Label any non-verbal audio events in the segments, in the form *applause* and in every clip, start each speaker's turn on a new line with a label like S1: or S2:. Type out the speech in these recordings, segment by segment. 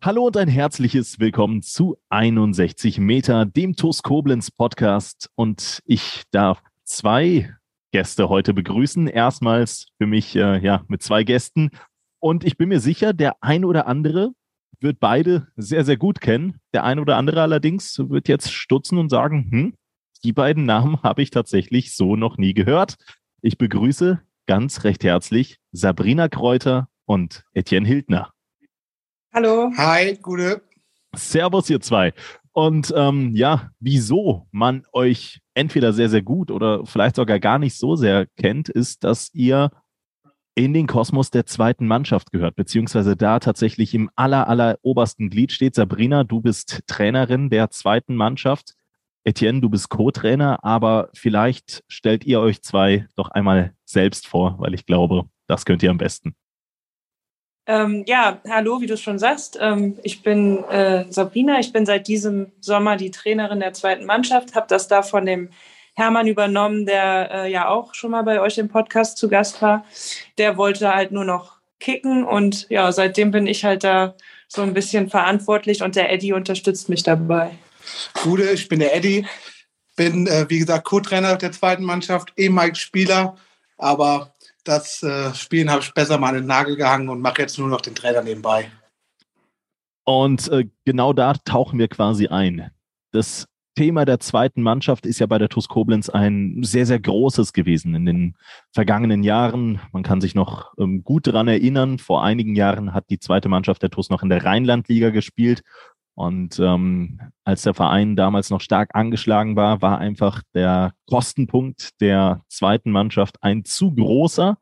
S1: Hallo und ein herzliches Willkommen zu 61 Meter, dem TUS Koblenz Podcast. Und ich darf zwei Gäste heute begrüßen. Erstmals für mich äh, ja mit zwei Gästen. Und ich bin mir sicher, der ein oder andere wird beide sehr, sehr gut kennen. Der ein oder andere allerdings wird jetzt stutzen und sagen, hm, die beiden Namen *laughs* habe ich tatsächlich so noch nie gehört. Ich begrüße ganz recht herzlich Sabrina Kräuter und Etienne Hildner.
S2: Hallo. Hi, gute.
S1: Servus, ihr zwei. Und ähm, ja, wieso man euch entweder sehr, sehr gut oder vielleicht sogar gar nicht so sehr kennt, ist, dass ihr in den Kosmos der zweiten Mannschaft gehört, beziehungsweise da tatsächlich im aller, aller obersten Glied steht. Sabrina, du bist Trainerin der zweiten Mannschaft. Etienne, du bist Co-Trainer, aber vielleicht stellt ihr euch zwei doch einmal selbst vor, weil ich glaube, das könnt ihr am besten.
S2: Ähm, ja, hallo, wie du schon sagst. Ähm, ich bin äh, Sabrina. Ich bin seit diesem Sommer die Trainerin der zweiten Mannschaft, habe das da von dem Hermann übernommen, der äh, ja auch schon mal bei euch im Podcast zu Gast war. Der wollte halt nur noch kicken und ja, seitdem bin ich halt da so ein bisschen verantwortlich und der Eddie unterstützt mich dabei.
S3: Gute, ich bin der Eddie, bin äh, wie gesagt Co-Trainer der zweiten Mannschaft, ehemaliger Spieler, aber das äh, Spielen habe ich besser mal an den Nagel gehangen und mache jetzt nur noch den Trainer nebenbei.
S1: Und äh, genau da tauchen wir quasi ein. Das Thema der zweiten Mannschaft ist ja bei der TuS Koblenz ein sehr, sehr großes gewesen in den vergangenen Jahren. Man kann sich noch ähm, gut daran erinnern. Vor einigen Jahren hat die zweite Mannschaft der TuS noch in der Rheinlandliga gespielt. Und ähm, als der Verein damals noch stark angeschlagen war, war einfach der Kostenpunkt der zweiten Mannschaft ein zu großer.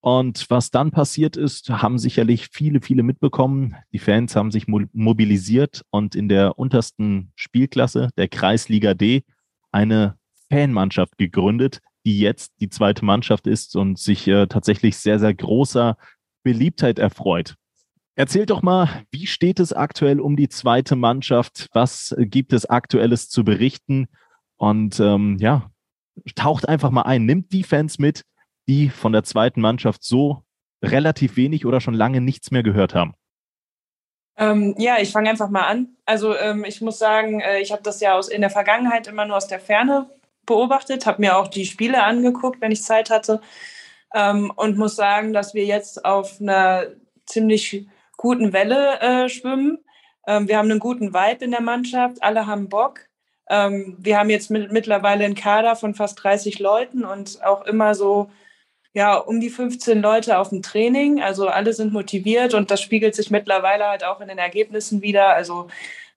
S1: Und was dann passiert ist, haben sicherlich viele, viele mitbekommen. Die Fans haben sich mobilisiert und in der untersten Spielklasse der Kreisliga D eine Fanmannschaft gegründet, die jetzt die zweite Mannschaft ist und sich äh, tatsächlich sehr, sehr großer Beliebtheit erfreut. Erzählt doch mal, wie steht es aktuell um die zweite Mannschaft? Was gibt es aktuelles zu berichten? Und ähm, ja, taucht einfach mal ein, nimmt die Fans mit, die von der zweiten Mannschaft so relativ wenig oder schon lange nichts mehr gehört haben.
S2: Ähm, ja, ich fange einfach mal an. Also ähm, ich muss sagen, äh, ich habe das ja aus, in der Vergangenheit immer nur aus der Ferne beobachtet, habe mir auch die Spiele angeguckt, wenn ich Zeit hatte ähm, und muss sagen, dass wir jetzt auf einer ziemlich guten Welle äh, schwimmen. Ähm, wir haben einen guten Vibe in der Mannschaft, alle haben Bock. Ähm, wir haben jetzt mit, mittlerweile einen Kader von fast 30 Leuten und auch immer so ja, um die 15 Leute auf dem Training. Also alle sind motiviert und das spiegelt sich mittlerweile halt auch in den Ergebnissen wieder. Also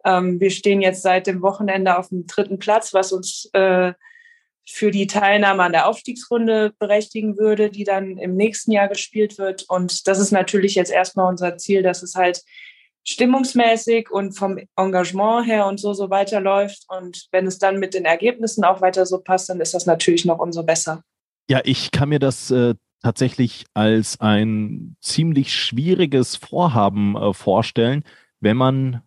S2: ähm, wir stehen jetzt seit dem Wochenende auf dem dritten Platz, was uns äh, für die Teilnahme an der Aufstiegsrunde berechtigen würde, die dann im nächsten Jahr gespielt wird. Und das ist natürlich jetzt erstmal unser Ziel, dass es halt stimmungsmäßig und vom Engagement her und so so weiterläuft. Und wenn es dann mit den Ergebnissen auch weiter so passt, dann ist das natürlich noch umso besser.
S1: Ja, ich kann mir das äh, tatsächlich als ein ziemlich schwieriges Vorhaben äh, vorstellen, wenn man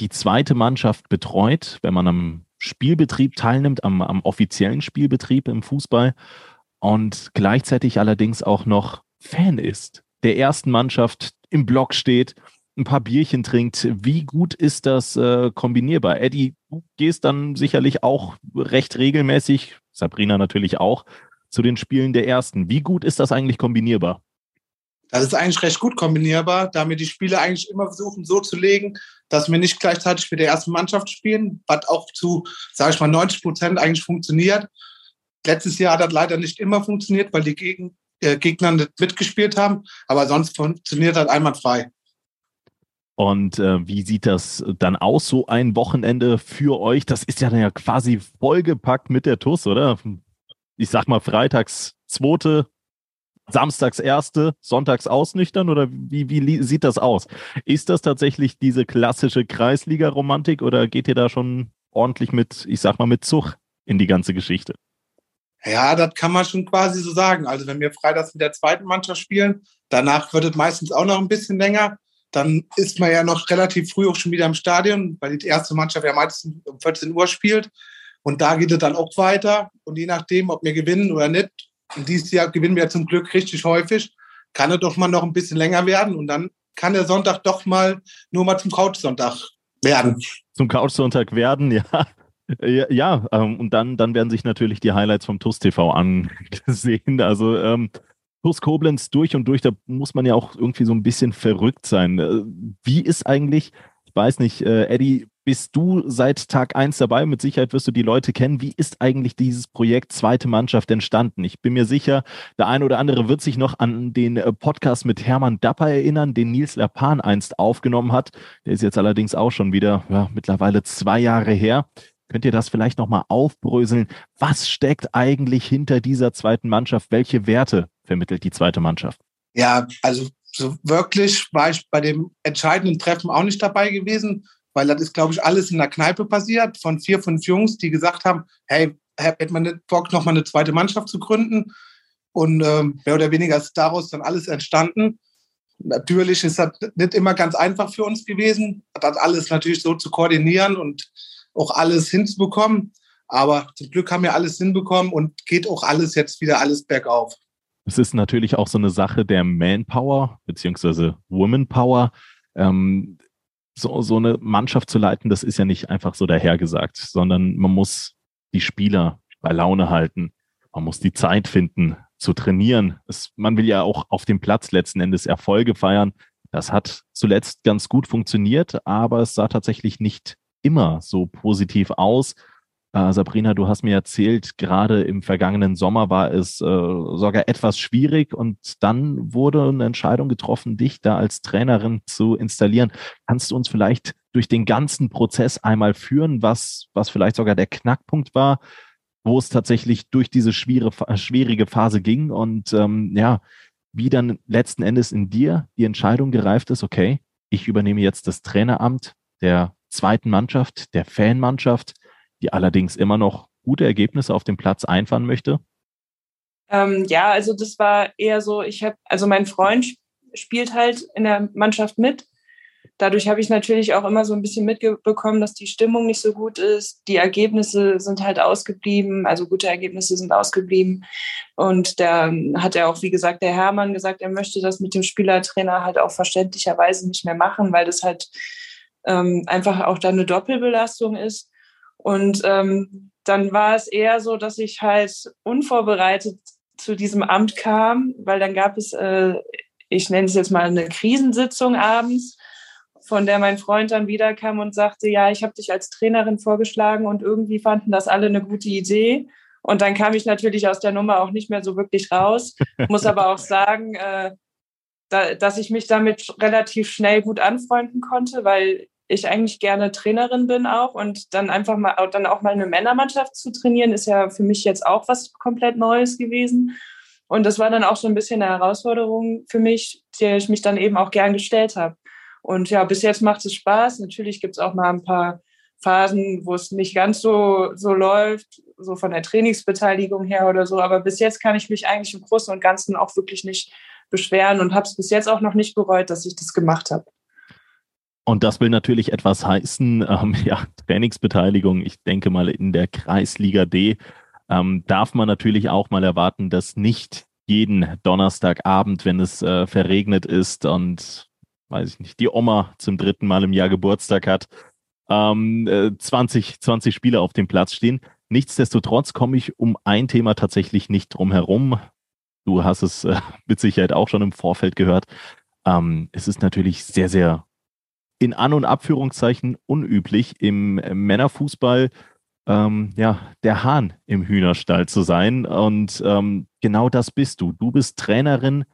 S1: die zweite Mannschaft betreut, wenn man am Spielbetrieb teilnimmt, am, am offiziellen Spielbetrieb im Fußball und gleichzeitig allerdings auch noch Fan ist, der ersten Mannschaft im Block steht, ein paar Bierchen trinkt. Wie gut ist das äh, kombinierbar? Eddie, du gehst dann sicherlich auch recht regelmäßig, Sabrina natürlich auch, zu den Spielen der ersten. Wie gut ist das eigentlich kombinierbar?
S3: Das ist eigentlich recht gut kombinierbar, da wir die Spiele eigentlich immer versuchen so zu legen, dass wir nicht gleichzeitig mit der ersten Mannschaft spielen, was auch zu, sage ich mal, 90 Prozent eigentlich funktioniert. Letztes Jahr hat das leider nicht immer funktioniert, weil die Gegen äh, Gegner nicht mitgespielt haben, aber sonst funktioniert das einwandfrei.
S1: Und äh, wie sieht das dann aus, so ein Wochenende für euch? Das ist ja dann ja quasi vollgepackt mit der TUS, oder? Ich sag mal, freitags zweite samstags erste, sonntags ausnüchtern oder wie, wie sieht das aus? Ist das tatsächlich diese klassische Kreisliga-Romantik oder geht ihr da schon ordentlich mit, ich sag mal, mit Zug in die ganze Geschichte?
S3: Ja, das kann man schon quasi so sagen. Also wenn wir freitags mit der zweiten Mannschaft spielen, danach wird es meistens auch noch ein bisschen länger. Dann ist man ja noch relativ früh auch schon wieder im Stadion, weil die erste Mannschaft ja meistens um 14 Uhr spielt. Und da geht es dann auch weiter. Und je nachdem, ob wir gewinnen oder nicht, und dieses Jahr gewinnen wir zum Glück richtig häufig, kann es doch mal noch ein bisschen länger werden. Und dann kann der Sonntag doch mal nur mal zum Couchsonntag werden.
S1: Zum Couchsonntag werden, *laughs* ja. Ja, ja ähm, und dann, dann werden sich natürlich die Highlights vom TUS TV angesehen. Also ähm, TUS Koblenz durch und durch, da muss man ja auch irgendwie so ein bisschen verrückt sein. Äh, wie ist eigentlich, ich weiß nicht, äh, Eddie, bist du seit Tag 1 dabei? Mit Sicherheit wirst du die Leute kennen. Wie ist eigentlich dieses Projekt Zweite Mannschaft entstanden? Ich bin mir sicher, der eine oder andere wird sich noch an den äh, Podcast mit Hermann Dapper erinnern, den Nils Lapan einst aufgenommen hat. Der ist jetzt allerdings auch schon wieder ja, mittlerweile zwei Jahre her. Könnt ihr das vielleicht nochmal aufbröseln? Was steckt eigentlich hinter dieser zweiten Mannschaft? Welche Werte vermittelt die zweite Mannschaft?
S3: Ja, also so wirklich war ich bei dem entscheidenden Treffen auch nicht dabei gewesen, weil das ist, glaube ich, alles in der Kneipe passiert von vier, fünf Jungs, die gesagt haben, hey, hätte man nicht Bock, nochmal eine zweite Mannschaft zu gründen? Und ähm, mehr oder weniger ist daraus dann alles entstanden. Natürlich ist das nicht immer ganz einfach für uns gewesen, das alles natürlich so zu koordinieren und auch alles hinzubekommen. Aber zum Glück haben wir alles hinbekommen und geht auch alles jetzt wieder alles bergauf.
S1: Es ist natürlich auch so eine Sache der Manpower beziehungsweise Womanpower. Ähm, so, so eine Mannschaft zu leiten, das ist ja nicht einfach so dahergesagt, sondern man muss die Spieler bei Laune halten. Man muss die Zeit finden zu trainieren. Es, man will ja auch auf dem Platz letzten Endes Erfolge feiern. Das hat zuletzt ganz gut funktioniert, aber es sah tatsächlich nicht immer so positiv aus. Äh, Sabrina, du hast mir erzählt, gerade im vergangenen Sommer war es äh, sogar etwas schwierig und dann wurde eine Entscheidung getroffen, dich da als Trainerin zu installieren. Kannst du uns vielleicht durch den ganzen Prozess einmal führen, was, was vielleicht sogar der Knackpunkt war, wo es tatsächlich durch diese schwierige, schwierige Phase ging und ähm, ja, wie dann letzten Endes in dir die Entscheidung gereift ist, okay, ich übernehme jetzt das Traineramt der zweiten Mannschaft, der Fanmannschaft, die allerdings immer noch gute Ergebnisse auf dem Platz einfahren möchte?
S2: Ähm, ja, also das war eher so, ich habe, also mein Freund spielt halt in der Mannschaft mit. Dadurch habe ich natürlich auch immer so ein bisschen mitbekommen, dass die Stimmung nicht so gut ist. Die Ergebnisse sind halt ausgeblieben, also gute Ergebnisse sind ausgeblieben. Und da hat er auch, wie gesagt, der Hermann gesagt, er möchte das mit dem Spielertrainer halt auch verständlicherweise nicht mehr machen, weil das halt ähm, einfach auch da eine Doppelbelastung ist. Und ähm, dann war es eher so, dass ich halt unvorbereitet zu diesem Amt kam, weil dann gab es, äh, ich nenne es jetzt mal eine Krisensitzung abends, von der mein Freund dann wiederkam und sagte, ja, ich habe dich als Trainerin vorgeschlagen und irgendwie fanden das alle eine gute Idee. Und dann kam ich natürlich aus der Nummer auch nicht mehr so wirklich raus. Muss aber auch *laughs* sagen, äh, da, dass ich mich damit relativ schnell gut anfreunden konnte, weil ich eigentlich gerne Trainerin bin auch und dann einfach mal dann auch mal eine Männermannschaft zu trainieren ist ja für mich jetzt auch was komplett Neues gewesen. Und das war dann auch so ein bisschen eine Herausforderung für mich, der ich mich dann eben auch gern gestellt habe. Und ja bis jetzt macht es Spaß. Natürlich gibt es auch mal ein paar Phasen wo es nicht ganz so so läuft so von der Trainingsbeteiligung her oder so. Aber bis jetzt kann ich mich eigentlich im Großen und Ganzen auch wirklich nicht beschweren und habe es bis jetzt auch noch nicht bereut dass ich das gemacht habe
S1: und das will natürlich etwas heißen, *laughs* ähm, ja, Trainingsbeteiligung, ich denke mal in der Kreisliga D, ähm, darf man natürlich auch mal erwarten, dass nicht jeden Donnerstagabend, wenn es äh, verregnet ist und, weiß ich nicht, die Oma zum dritten Mal im Jahr Geburtstag hat, ähm, äh, 20, 20 Spieler auf dem Platz stehen. Nichtsdestotrotz komme ich um ein Thema tatsächlich nicht drum herum. Du hast es äh, mit Sicherheit auch schon im Vorfeld gehört. Ähm, es ist natürlich sehr, sehr in An- und Abführungszeichen unüblich im Männerfußball ähm, ja, der Hahn im Hühnerstall zu sein. Und ähm, genau das bist du. Du bist Trainerin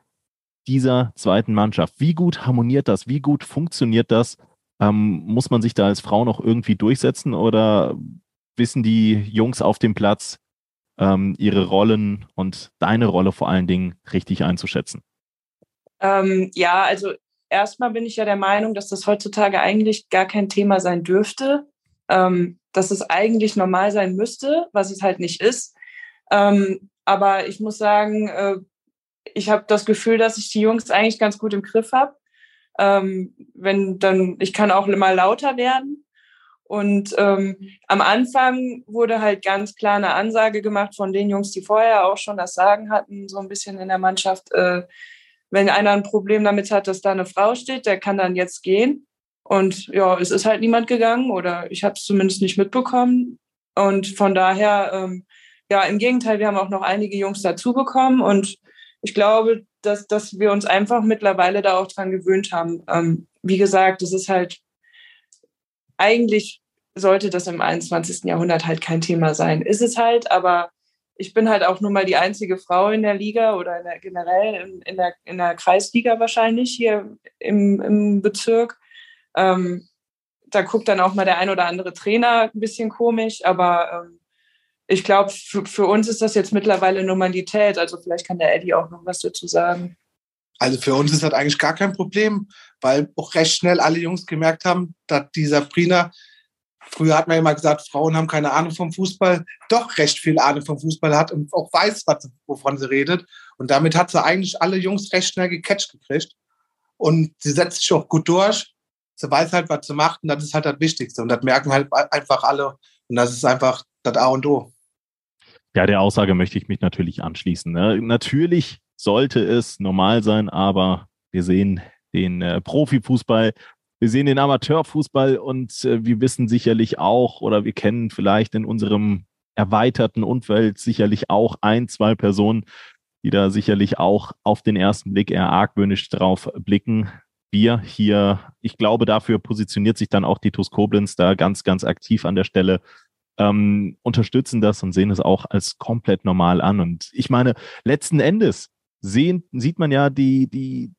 S1: dieser zweiten Mannschaft. Wie gut harmoniert das? Wie gut funktioniert das? Ähm, muss man sich da als Frau noch irgendwie durchsetzen oder wissen die Jungs auf dem Platz, ähm, ihre Rollen und deine Rolle vor allen Dingen richtig einzuschätzen?
S2: Ähm, ja, also erstmal bin ich ja der Meinung, dass das heutzutage eigentlich gar kein Thema sein dürfte, ähm, dass es eigentlich normal sein müsste, was es halt nicht ist. Ähm, aber ich muss sagen, äh, ich habe das Gefühl, dass ich die Jungs eigentlich ganz gut im Griff habe. Ähm, wenn dann, ich kann auch immer lauter werden. Und ähm, am Anfang wurde halt ganz klar eine Ansage gemacht von den Jungs, die vorher auch schon das Sagen hatten, so ein bisschen in der Mannschaft. Äh, wenn einer ein Problem damit hat, dass da eine Frau steht, der kann dann jetzt gehen. Und ja, es ist halt niemand gegangen oder ich habe es zumindest nicht mitbekommen. Und von daher, ähm, ja, im Gegenteil, wir haben auch noch einige Jungs dazu bekommen und ich glaube, dass, dass wir uns einfach mittlerweile da auch dran gewöhnt haben. Ähm, wie gesagt, es ist halt, eigentlich sollte das im 21. Jahrhundert halt kein Thema sein. Ist es halt, aber ich bin halt auch nur mal die einzige Frau in der Liga oder in der, generell in, in, der, in der Kreisliga wahrscheinlich hier im, im Bezirk. Ähm, da guckt dann auch mal der ein oder andere Trainer ein bisschen komisch, aber ähm, ich glaube, für, für, uns ist das jetzt mittlerweile Normalität. Also vielleicht kann der Eddie auch noch was dazu sagen.
S3: Also für uns ist das eigentlich gar kein Problem, weil auch recht schnell alle Jungs gemerkt haben, dass dieser Prina, früher hat man immer gesagt, Frauen haben keine Ahnung vom Fußball, doch recht viel Ahnung vom Fußball hat und auch weiß, was, wovon sie redet. Und damit hat sie eigentlich alle Jungs recht schnell gecatcht gekriegt. Und sie setzt sich auch gut durch. Sie weiß halt, was sie macht und das ist halt das Wichtigste. Und das merken halt einfach alle. Und das ist einfach das A und O.
S1: Ja, der Aussage möchte ich mich natürlich anschließen. Ne? Natürlich sollte es normal sein, aber wir sehen den äh, Profifußball, wir sehen den Amateurfußball und äh, wir wissen sicherlich auch oder wir kennen vielleicht in unserem erweiterten Umfeld sicherlich auch ein, zwei Personen, die da sicherlich auch auf den ersten Blick eher argwöhnisch drauf blicken. Wir hier, ich glaube, dafür positioniert sich dann auch die TuS Koblenz da ganz, ganz aktiv an der Stelle ähm, unterstützen das und sehen es auch als komplett normal an. Und ich meine, letzten Endes sehen, sieht man ja die, die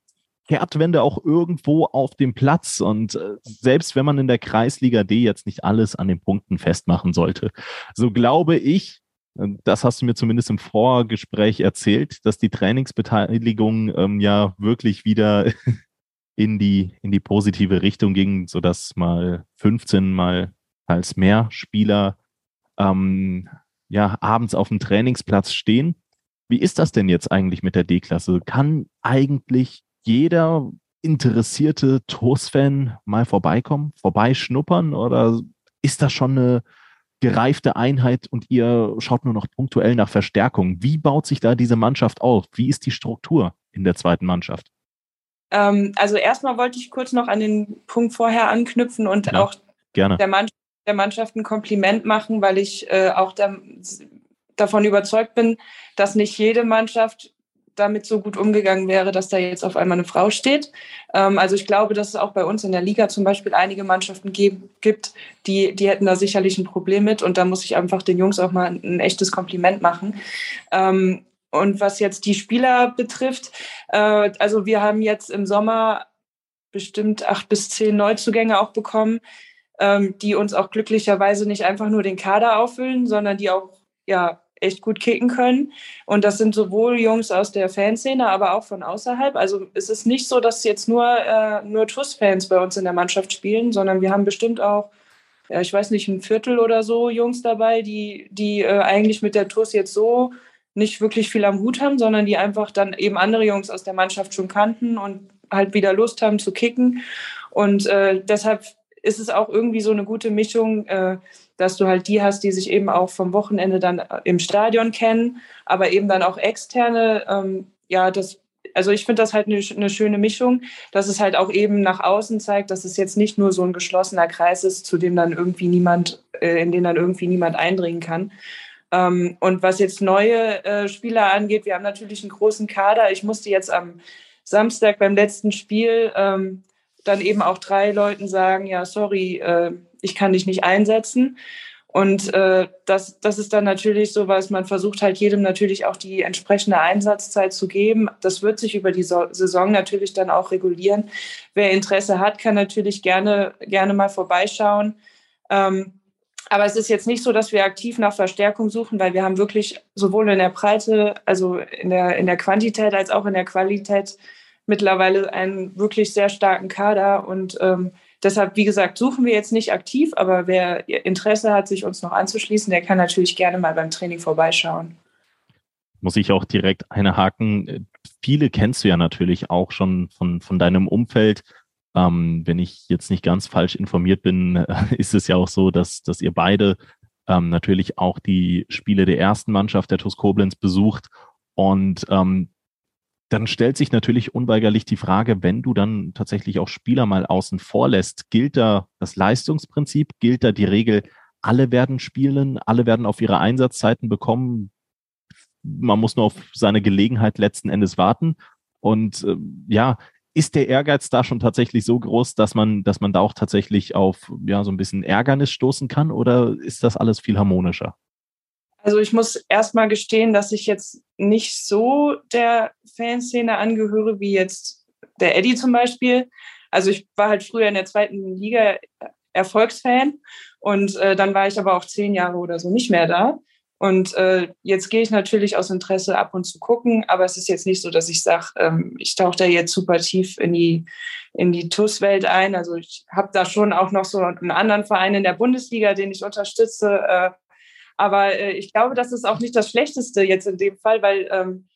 S1: Kehrtwende auch irgendwo auf dem Platz. Und äh, selbst wenn man in der Kreisliga D jetzt nicht alles an den Punkten festmachen sollte, so glaube ich, das hast du mir zumindest im Vorgespräch erzählt, dass die Trainingsbeteiligung ähm, ja wirklich wieder *laughs* in die, in die positive Richtung ging, sodass mal 15, mal als mehr Spieler ähm, ja, abends auf dem Trainingsplatz stehen. Wie ist das denn jetzt eigentlich mit der D-Klasse? Kann eigentlich jeder interessierte TOS-Fan mal vorbeikommen, vorbeischnuppern oder ist das schon eine gereifte Einheit und ihr schaut nur noch punktuell nach Verstärkung? Wie baut sich da diese Mannschaft auf? Wie ist die Struktur in der zweiten Mannschaft?
S2: Ähm, also erstmal wollte ich kurz noch an den Punkt vorher anknüpfen und ja, auch
S1: gerne.
S2: der Mannschaft der Mannschaft ein Kompliment machen, weil ich äh, auch der, davon überzeugt bin, dass nicht jede Mannschaft damit so gut umgegangen wäre, dass da jetzt auf einmal eine Frau steht. Ähm, also ich glaube, dass es auch bei uns in der Liga zum Beispiel einige Mannschaften gibt, die, die hätten da sicherlich ein Problem mit. Und da muss ich einfach den Jungs auch mal ein, ein echtes Kompliment machen. Ähm, und was jetzt die Spieler betrifft, äh, also wir haben jetzt im Sommer bestimmt acht bis zehn Neuzugänge auch bekommen ähm, die uns auch glücklicherweise nicht einfach nur den Kader auffüllen, sondern die auch ja echt gut kicken können. Und das sind sowohl Jungs aus der Fanszene, aber auch von außerhalb. Also es ist nicht so, dass jetzt nur, äh, nur TUS-Fans bei uns in der Mannschaft spielen, sondern wir haben bestimmt auch, ja, ich weiß nicht, ein Viertel oder so Jungs dabei, die, die äh, eigentlich mit der TUS jetzt so nicht wirklich viel am Hut haben, sondern die einfach dann eben andere Jungs aus der Mannschaft schon kannten und halt wieder Lust haben zu kicken. Und äh, deshalb ist es auch irgendwie so eine gute Mischung, äh, dass du halt die hast, die sich eben auch vom Wochenende dann äh, im Stadion kennen, aber eben dann auch externe. Ähm, ja, das, also ich finde das halt eine, eine, schöne Mischung, dass es halt auch eben nach außen zeigt, dass es jetzt nicht nur so ein geschlossener Kreis ist, zu dem dann irgendwie niemand, äh, in den dann irgendwie niemand eindringen kann. Ähm, und was jetzt neue äh, Spieler angeht, wir haben natürlich einen großen Kader. Ich musste jetzt am Samstag beim letzten Spiel ähm, dann eben auch drei Leuten sagen, ja, sorry, äh, ich kann dich nicht einsetzen. Und äh, das, das ist dann natürlich so was, man versucht halt jedem natürlich auch die entsprechende Einsatzzeit zu geben. Das wird sich über die so Saison natürlich dann auch regulieren. Wer Interesse hat, kann natürlich gerne, gerne mal vorbeischauen. Ähm, aber es ist jetzt nicht so, dass wir aktiv nach Verstärkung suchen, weil wir haben wirklich sowohl in der Breite, also in der, in der Quantität als auch in der Qualität mittlerweile einen wirklich sehr starken Kader. Und ähm, deshalb, wie gesagt, suchen wir jetzt nicht aktiv, aber wer Interesse hat, sich uns noch anzuschließen, der kann natürlich gerne mal beim Training vorbeischauen.
S1: Muss ich auch direkt eine haken. Viele kennst du ja natürlich auch schon von, von deinem Umfeld. Ähm, wenn ich jetzt nicht ganz falsch informiert bin, *laughs* ist es ja auch so, dass, dass ihr beide ähm, natürlich auch die Spiele der ersten Mannschaft der TuS Koblenz besucht. Und ähm, dann stellt sich natürlich unweigerlich die Frage, wenn du dann tatsächlich auch Spieler mal außen vor lässt, gilt da das Leistungsprinzip, gilt da die Regel, alle werden spielen, alle werden auf ihre Einsatzzeiten bekommen. Man muss nur auf seine Gelegenheit letzten Endes warten. Und äh, ja, ist der Ehrgeiz da schon tatsächlich so groß, dass man, dass man da auch tatsächlich auf ja, so ein bisschen Ärgernis stoßen kann oder ist das alles viel harmonischer?
S2: Also ich muss erstmal gestehen, dass ich jetzt nicht so der Fanszene angehöre wie jetzt der Eddie zum Beispiel. Also ich war halt früher in der zweiten Liga Erfolgsfan und äh, dann war ich aber auch zehn Jahre oder so nicht mehr da. Und äh, jetzt gehe ich natürlich aus Interesse ab und zu gucken, aber es ist jetzt nicht so, dass ich sage, ähm, ich tauche da jetzt super tief in die, in die TUS-Welt ein. Also ich habe da schon auch noch so einen anderen Verein in der Bundesliga, den ich unterstütze. Äh, aber äh, ich glaube, das ist auch nicht das Schlechteste jetzt in dem Fall, weil ähm,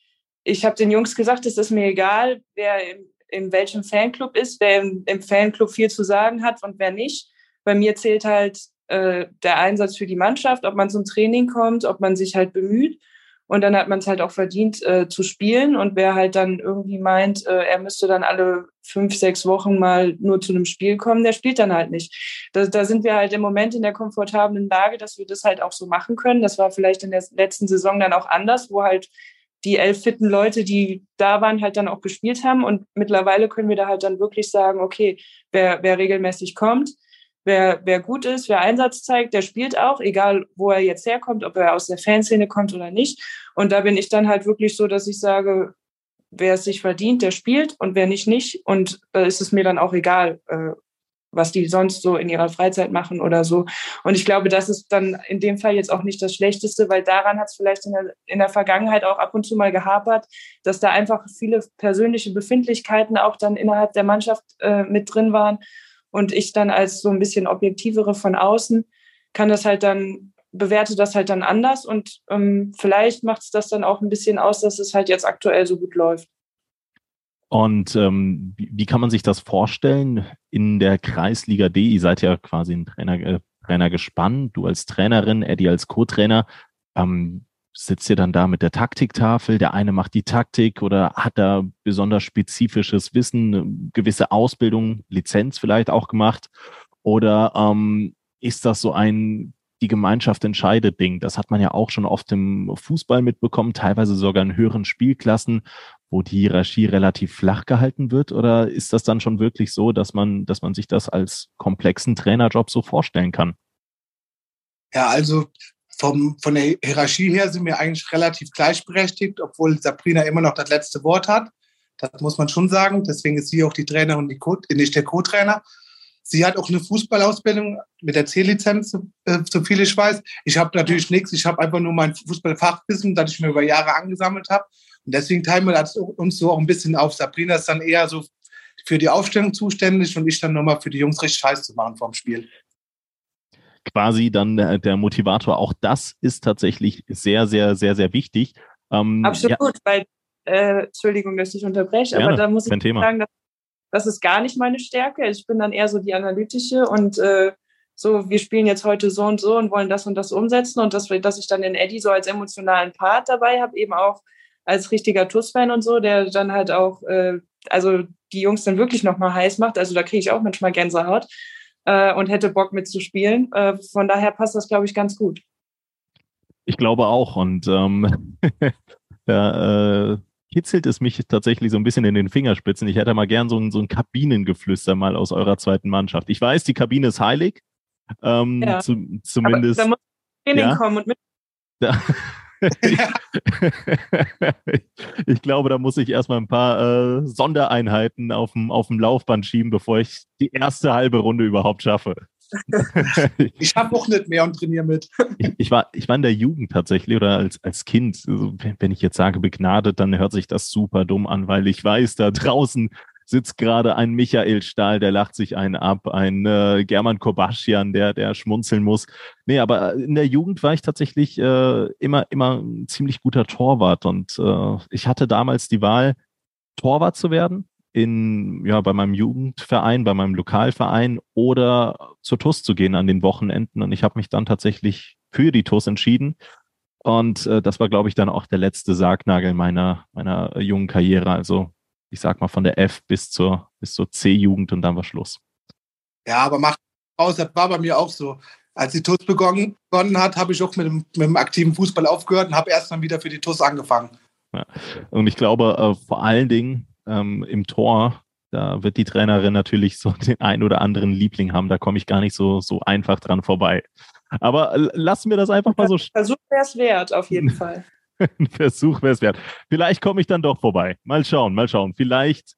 S2: ich habe den Jungs gesagt, es ist mir egal, wer im, in welchem Fanclub ist, wer im, im Fanclub viel zu sagen hat und wer nicht. Bei mir zählt halt äh, der Einsatz für die Mannschaft, ob man zum Training kommt, ob man sich halt bemüht. Und dann hat man es halt auch verdient äh, zu spielen. Und wer halt dann irgendwie meint, äh, er müsste dann alle fünf, sechs Wochen mal nur zu einem Spiel kommen, der spielt dann halt nicht. Da, da sind wir halt im Moment in der komfortablen Lage, dass wir das halt auch so machen können. Das war vielleicht in der letzten Saison dann auch anders, wo halt die elf fitten Leute, die da waren, halt dann auch gespielt haben. Und mittlerweile können wir da halt dann wirklich sagen, okay, wer, wer regelmäßig kommt, wer, wer gut ist, wer Einsatz zeigt, der spielt auch, egal wo er jetzt herkommt, ob er aus der Fanszene kommt oder nicht. Und da bin ich dann halt wirklich so, dass ich sage, wer es sich verdient, der spielt und wer nicht, nicht. Und da ist es mir dann auch egal, äh, was die sonst so in ihrer Freizeit machen oder so. Und ich glaube, das ist dann in dem Fall jetzt auch nicht das Schlechteste, weil daran hat es vielleicht in der, in der Vergangenheit auch ab und zu mal gehapert, dass da einfach viele persönliche Befindlichkeiten auch dann innerhalb der Mannschaft äh, mit drin waren und ich dann als so ein bisschen objektivere von außen kann das halt dann, bewerte das halt dann anders und ähm, vielleicht macht es das dann auch ein bisschen aus, dass es halt jetzt aktuell so gut läuft.
S1: Und ähm, wie, kann man sich das vorstellen in der Kreisliga D? Ihr seid ja quasi ein Trainer, äh, Trainer gespannt, du als Trainerin, Eddie als Co-Trainer. Ähm, sitzt ihr dann da mit der Taktiktafel, der eine macht die Taktik oder hat da besonders spezifisches Wissen, gewisse Ausbildung, Lizenz vielleicht auch gemacht? Oder ähm, ist das so ein die Gemeinschaft entscheidet Ding? Das hat man ja auch schon oft im Fußball mitbekommen, teilweise sogar in höheren Spielklassen, wo die Hierarchie relativ flach gehalten wird? Oder ist das dann schon wirklich so, dass man, dass man sich das als komplexen Trainerjob so vorstellen kann?
S3: Ja, also vom, von der Hierarchie her sind wir eigentlich relativ gleichberechtigt, obwohl Sabrina immer noch das letzte Wort hat. Das muss man schon sagen. Deswegen ist sie auch die Trainerin, die Co nicht der Co-Trainer. Sie hat auch eine Fußballausbildung mit der C-Lizenz, äh, so viel ich weiß. Ich habe natürlich nichts. Ich habe einfach nur mein Fußballfachwissen, das ich mir über Jahre angesammelt habe. Und deswegen teilen wir uns so auch ein bisschen auf. Sabrina ist dann eher so für die Aufstellung zuständig und ich dann nochmal für die Jungs richtig Scheiß zu machen vorm Spiel
S1: quasi dann der, der Motivator. Auch das ist tatsächlich sehr, sehr, sehr, sehr wichtig.
S2: Ähm, Absolut, ja. weil, äh, Entschuldigung, dass ich unterbreche, Gerne, aber da muss ich sagen, dass, das ist gar nicht meine Stärke. Ich bin dann eher so die analytische und äh, so, wir spielen jetzt heute so und so und wollen das und das umsetzen und das, dass ich dann den Eddie so als emotionalen Part dabei habe, eben auch als richtiger TUS-Fan und so, der dann halt auch, äh, also die Jungs dann wirklich nochmal heiß macht. Also da kriege ich auch manchmal Gänsehaut äh, und hätte Bock mitzuspielen. Äh, von daher passt das, glaube ich, ganz gut.
S1: Ich glaube auch. Und ähm, *laughs* da äh, kitzelt es mich tatsächlich so ein bisschen in den Fingerspitzen. Ich hätte mal gern so ein, so ein Kabinengeflüster mal aus eurer zweiten Mannschaft. Ich weiß, die Kabine ist heilig. Ähm, ja. zu, zumindest. Aber da muss
S2: Training ja? kommen und mit. Da, *laughs*
S1: ich glaube, da muss ich erstmal ein paar äh, Sondereinheiten auf dem, auf dem Laufband schieben, bevor ich die erste halbe Runde überhaupt schaffe. *laughs*
S3: ich schaffe auch nicht mehr und trainiere mit.
S1: Ich, ich, war, ich war in der Jugend tatsächlich oder als, als Kind. Also, wenn ich jetzt sage begnadet, dann hört sich das super dumm an, weil ich weiß, da draußen sitzt gerade ein Michael Stahl, der lacht sich einen ab, ein äh, German Kobaschian, der, der schmunzeln muss. Nee, aber in der Jugend war ich tatsächlich äh, immer, immer ein ziemlich guter Torwart und äh, ich hatte damals die Wahl, Torwart zu werden in, ja, bei meinem Jugendverein, bei meinem Lokalverein oder zur TUS zu gehen an den Wochenenden. Und ich habe mich dann tatsächlich für die TUS entschieden. Und äh, das war, glaube ich, dann auch der letzte Sargnagel meiner, meiner jungen Karriere. Also ich sag mal von der F bis zur, bis zur C-Jugend und dann war Schluss.
S3: Ja, aber macht aus, das war bei mir auch so. Als die TUS begonnen, hat, habe ich auch mit dem, mit dem aktiven Fußball aufgehört und habe erst dann wieder für die TUS angefangen.
S1: Ja. Und ich glaube, äh, vor allen Dingen ähm, im Tor, da wird die Trainerin natürlich so *laughs* den ein oder anderen Liebling haben. Da komme ich gar nicht so, so einfach dran vorbei. Aber lassen wir das einfach mal so.
S2: Versuch wäre es wert, auf jeden *laughs* Fall.
S1: Ein Versuch wäre es wert. Vielleicht komme ich dann doch vorbei. Mal schauen, mal schauen. Vielleicht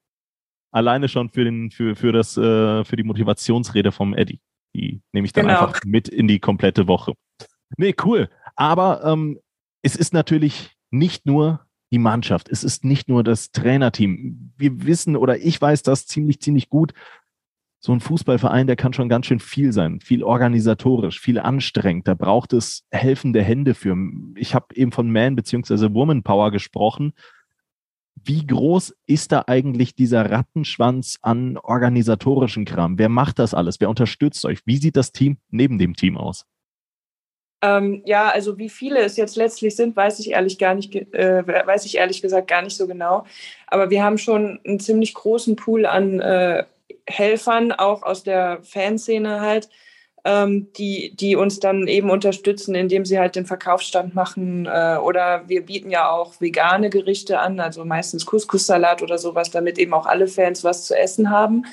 S1: alleine schon für, den, für, für, das, äh, für die Motivationsrede vom Eddie. Die nehme ich dann genau. einfach mit in die komplette Woche. Nee, cool. Aber ähm, es ist natürlich nicht nur die Mannschaft. Es ist nicht nur das Trainerteam. Wir wissen oder ich weiß das ziemlich, ziemlich gut. So ein Fußballverein, der kann schon ganz schön viel sein, viel organisatorisch, viel anstrengend. Da braucht es helfende Hände für. Ich habe eben von Man bzw. Woman Power gesprochen. Wie groß ist da eigentlich dieser Rattenschwanz an organisatorischen Kram? Wer macht das alles? Wer unterstützt euch? Wie sieht das Team neben dem Team aus?
S2: Ähm, ja, also wie viele es jetzt letztlich sind, weiß ich ehrlich gar nicht, äh, weiß ich ehrlich gesagt gar nicht so genau. Aber wir haben schon einen ziemlich großen Pool an äh, Helfern, auch aus der Fanszene halt, ähm, die, die uns dann eben unterstützen, indem sie halt den Verkaufsstand machen. Äh, oder wir bieten ja auch vegane Gerichte an, also meistens Couscous-Salat oder sowas, damit eben auch alle Fans was zu essen haben,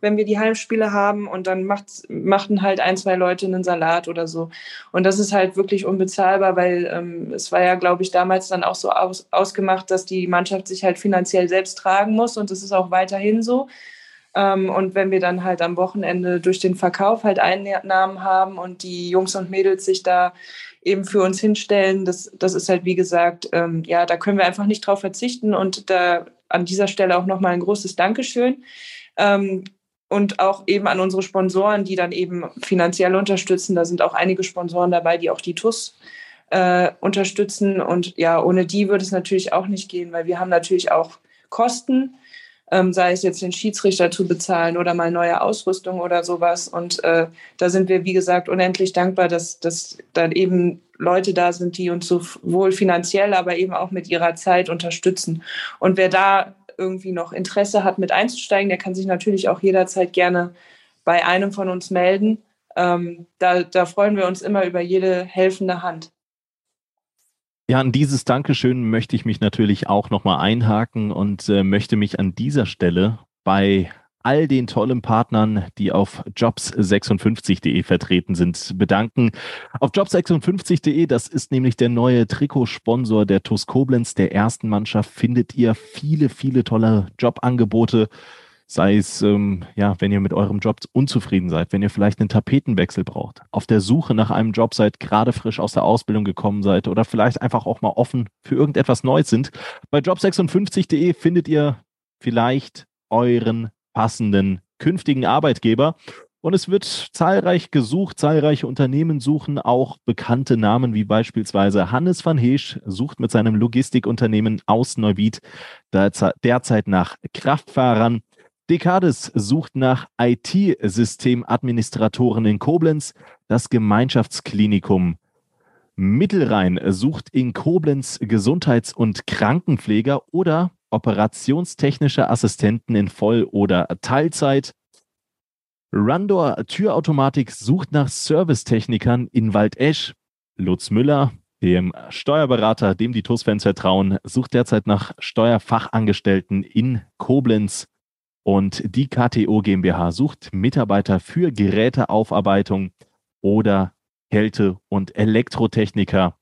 S2: wenn wir die Heimspiele haben. Und dann macht, machten halt ein, zwei Leute einen Salat oder so. Und das ist halt wirklich unbezahlbar, weil ähm, es war ja, glaube ich, damals dann auch so aus, ausgemacht, dass die Mannschaft sich halt finanziell selbst tragen muss. Und das ist auch weiterhin so. Ähm, und wenn wir dann halt am Wochenende durch den Verkauf halt Einnahmen haben und die Jungs und Mädels sich da eben für uns hinstellen, das, das ist halt wie gesagt, ähm, ja, da können wir einfach nicht drauf verzichten und da an dieser Stelle auch nochmal ein großes Dankeschön. Ähm, und auch eben an unsere Sponsoren, die dann eben finanziell unterstützen. Da sind auch einige Sponsoren dabei, die auch die TUS äh, unterstützen. Und ja, ohne die würde es natürlich auch nicht gehen, weil wir haben natürlich auch Kosten ähm, sei es jetzt den Schiedsrichter zu bezahlen oder mal neue Ausrüstung oder sowas. Und äh, da sind wir, wie gesagt, unendlich dankbar, dass, dass dann eben Leute da sind, die uns sowohl finanziell, aber eben auch mit ihrer Zeit unterstützen. Und wer da irgendwie noch Interesse hat, mit einzusteigen, der kann sich natürlich auch jederzeit gerne bei einem von uns melden. Ähm, da, da freuen wir uns immer über jede helfende Hand.
S1: Ja, an dieses Dankeschön möchte ich mich natürlich auch nochmal einhaken und äh, möchte mich an dieser Stelle bei all den tollen Partnern, die auf jobs56.de vertreten sind, bedanken. Auf jobs56.de, das ist nämlich der neue Trikotsponsor der TuS Koblenz, der ersten Mannschaft, findet ihr viele, viele tolle Jobangebote sei es, ähm, ja, wenn ihr mit eurem Job unzufrieden seid, wenn ihr vielleicht einen Tapetenwechsel braucht, auf der Suche nach einem Job seid, gerade frisch aus der Ausbildung gekommen seid oder vielleicht einfach auch mal offen für irgendetwas Neues sind. Bei job56.de findet ihr vielleicht euren passenden künftigen Arbeitgeber. Und es wird zahlreich gesucht, zahlreiche Unternehmen suchen auch bekannte Namen wie beispielsweise Hannes van Heesch sucht mit seinem Logistikunternehmen aus Neuwied derzeit nach Kraftfahrern. Dekades sucht nach IT-Systemadministratoren in Koblenz. Das Gemeinschaftsklinikum Mittelrhein sucht in Koblenz Gesundheits- und Krankenpfleger oder operationstechnische Assistenten in Voll- oder Teilzeit. Randor Türautomatik sucht nach Servicetechnikern in Waldesch. Lutz Müller, dem Steuerberater, dem die TUS-Fans vertrauen, sucht derzeit nach Steuerfachangestellten in Koblenz. Und die KTO GmbH sucht Mitarbeiter für Geräteaufarbeitung oder Kälte- und Elektrotechniker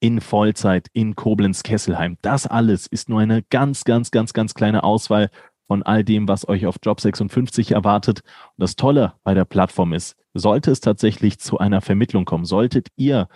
S1: in Vollzeit in Koblenz-Kesselheim. Das alles ist nur eine ganz, ganz, ganz, ganz kleine Auswahl von all dem, was euch auf Job 56 erwartet. Und das Tolle bei der Plattform ist, sollte es tatsächlich zu einer Vermittlung kommen, solltet ihr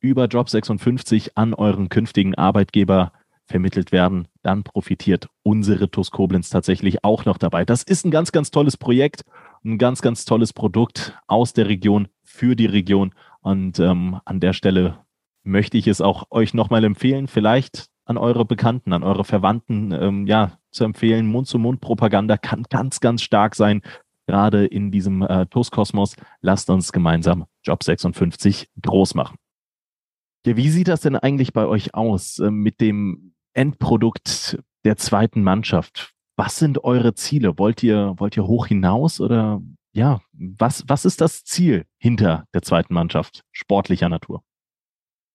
S1: über Job 56 an euren künftigen Arbeitgeber vermittelt werden, dann profitiert unsere TUS Koblenz tatsächlich auch noch dabei. Das ist ein ganz, ganz tolles Projekt, ein ganz, ganz tolles Produkt aus der Region für die Region. Und ähm, an der Stelle möchte ich es auch euch nochmal empfehlen, vielleicht an eure Bekannten, an eure Verwandten, ähm, ja, zu empfehlen. Mund-zu-Mund-Propaganda kann ganz, ganz stark sein, gerade in diesem äh, TUS-Kosmos. Lasst uns gemeinsam Job 56 groß machen. Ja, wie sieht das denn eigentlich bei euch aus äh, mit dem Endprodukt der zweiten Mannschaft? Was sind eure Ziele? Wollt ihr, wollt ihr hoch hinaus oder ja, was, was ist das Ziel hinter der zweiten Mannschaft sportlicher Natur?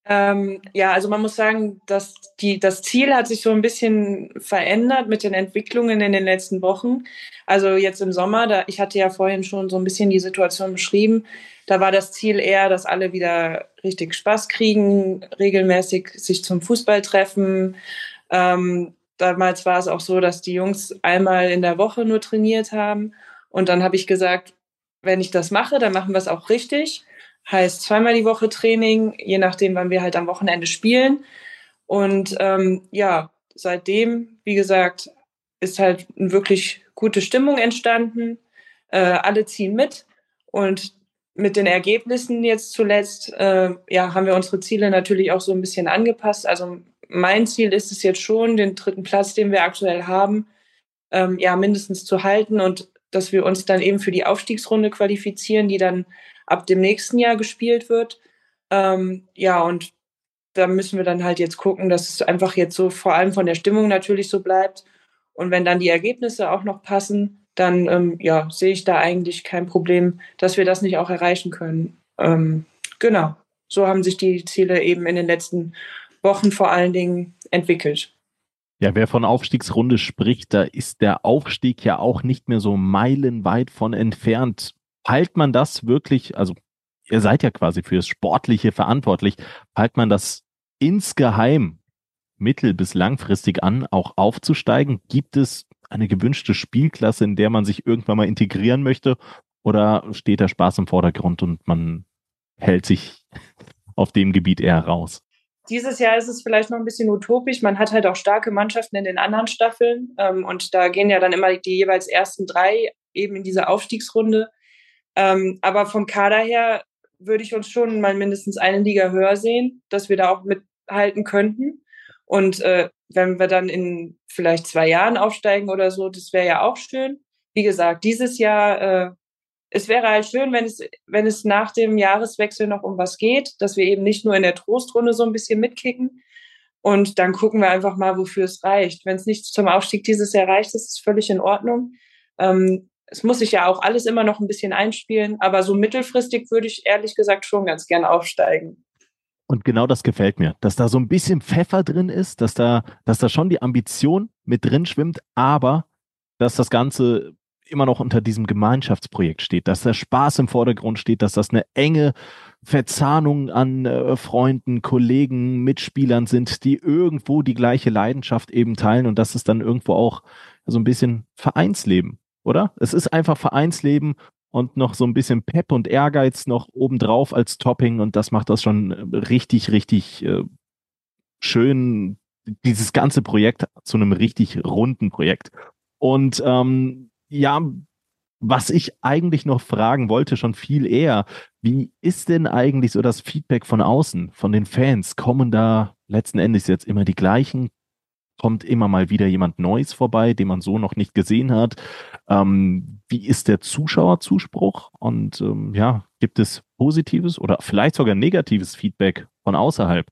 S2: Ähm, ja, also man muss sagen, dass die, das Ziel hat sich so ein bisschen verändert mit den Entwicklungen in den letzten Wochen. Also jetzt im Sommer, da, ich hatte ja vorhin schon so ein bisschen die Situation beschrieben, da war das Ziel eher, dass alle wieder richtig Spaß kriegen, regelmäßig sich zum Fußball treffen. Ähm, damals war es auch so, dass die Jungs einmal in der Woche nur trainiert haben. Und dann habe ich gesagt, wenn ich das mache, dann machen wir es auch richtig. Heißt zweimal die Woche Training, je nachdem, wann wir halt am Wochenende spielen. Und ähm, ja, seitdem, wie gesagt, ist halt eine wirklich gute Stimmung entstanden. Äh, alle ziehen mit. Und mit den Ergebnissen jetzt zuletzt, äh, ja, haben wir unsere Ziele natürlich auch so ein bisschen angepasst. Also mein Ziel ist es jetzt schon, den dritten Platz, den wir aktuell haben, ähm, ja, mindestens zu halten und dass wir uns dann eben für die Aufstiegsrunde qualifizieren, die dann ab dem nächsten Jahr gespielt wird. Ähm, ja, und da müssen wir dann halt jetzt gucken, dass es einfach jetzt so vor allem von der Stimmung natürlich so bleibt. Und wenn dann die Ergebnisse auch noch passen, dann ähm, ja, sehe ich da eigentlich kein Problem, dass wir das nicht auch erreichen können. Ähm, genau, so haben sich die Ziele eben in den letzten Wochen vor allen Dingen entwickelt.
S1: Ja, wer von Aufstiegsrunde spricht, da ist der Aufstieg ja auch nicht mehr so meilenweit von entfernt. Peilt man das wirklich, also ihr seid ja quasi fürs Sportliche verantwortlich, peilt man das insgeheim mittel- bis langfristig an, auch aufzusteigen? Gibt es eine gewünschte Spielklasse, in der man sich irgendwann mal integrieren möchte? Oder steht der Spaß im Vordergrund und man hält sich *laughs* auf dem Gebiet eher raus?
S2: Dieses Jahr ist es vielleicht noch ein bisschen utopisch. Man hat halt auch starke Mannschaften in den anderen Staffeln. Ähm, und da gehen ja dann immer die jeweils ersten drei eben in diese Aufstiegsrunde. Ähm, aber vom Kader her würde ich uns schon mal mindestens eine Liga höher sehen, dass wir da auch mithalten könnten. Und äh, wenn wir dann in vielleicht zwei Jahren aufsteigen oder so, das wäre ja auch schön. Wie gesagt, dieses Jahr, äh, es wäre halt schön, wenn es, wenn es nach dem Jahreswechsel noch um was geht, dass wir eben nicht nur in der Trostrunde so ein bisschen mitkicken. Und dann gucken wir einfach mal, wofür es reicht. Wenn es nicht zum Aufstieg dieses Jahr reicht, ist es völlig in Ordnung. Ähm, es muss sich ja auch alles immer noch ein bisschen einspielen, aber so mittelfristig würde ich ehrlich gesagt schon ganz gern aufsteigen.
S1: Und genau das gefällt mir, dass da so ein bisschen Pfeffer drin ist, dass da, dass da schon die Ambition mit drin schwimmt, aber dass das Ganze immer noch unter diesem Gemeinschaftsprojekt steht, dass der Spaß im Vordergrund steht, dass das eine enge Verzahnung an äh, Freunden, Kollegen, Mitspielern sind, die irgendwo die gleiche Leidenschaft eben teilen und dass es dann irgendwo auch so ein bisschen Vereinsleben oder? Es ist einfach Vereinsleben und noch so ein bisschen Pep und Ehrgeiz noch obendrauf als Topping und das macht das schon äh, richtig, richtig äh, schön, dieses ganze Projekt zu einem richtig runden Projekt. Und ähm, ja, was ich eigentlich noch fragen wollte, schon viel eher, wie ist denn eigentlich so das Feedback von außen, von den Fans? Kommen da letzten Endes jetzt immer die gleichen kommt immer mal wieder jemand Neues vorbei, den man so noch nicht gesehen hat. Ähm, wie ist der Zuschauerzuspruch? Und ähm, ja, gibt es positives oder vielleicht sogar negatives Feedback von außerhalb?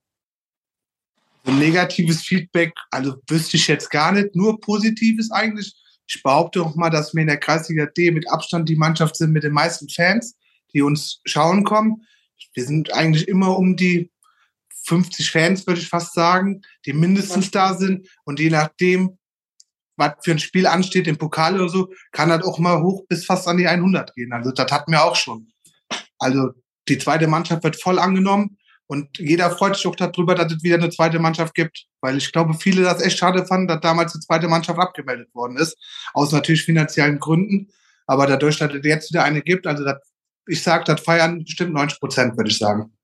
S3: negatives Feedback, also wüsste ich jetzt gar nicht, nur positives eigentlich. Ich behaupte auch mal, dass wir in der Kreisliga D mit Abstand die Mannschaft sind mit den meisten Fans, die uns schauen kommen. Wir sind eigentlich immer um die 50 Fans, würde ich fast sagen, die mindestens da sind. Und je nachdem, was für ein Spiel ansteht, im Pokal oder so, kann das auch mal hoch bis fast an die 100 gehen. Also das hatten wir auch schon. Also die zweite Mannschaft wird voll angenommen und jeder freut sich auch darüber, dass es wieder eine zweite Mannschaft gibt, weil ich glaube, viele das echt schade fanden, dass damals die zweite Mannschaft abgemeldet worden ist, aus natürlich finanziellen Gründen. Aber dadurch, dass es jetzt wieder eine gibt, also das ich sage, das feiern bestimmt 90 Prozent, würde ich sagen.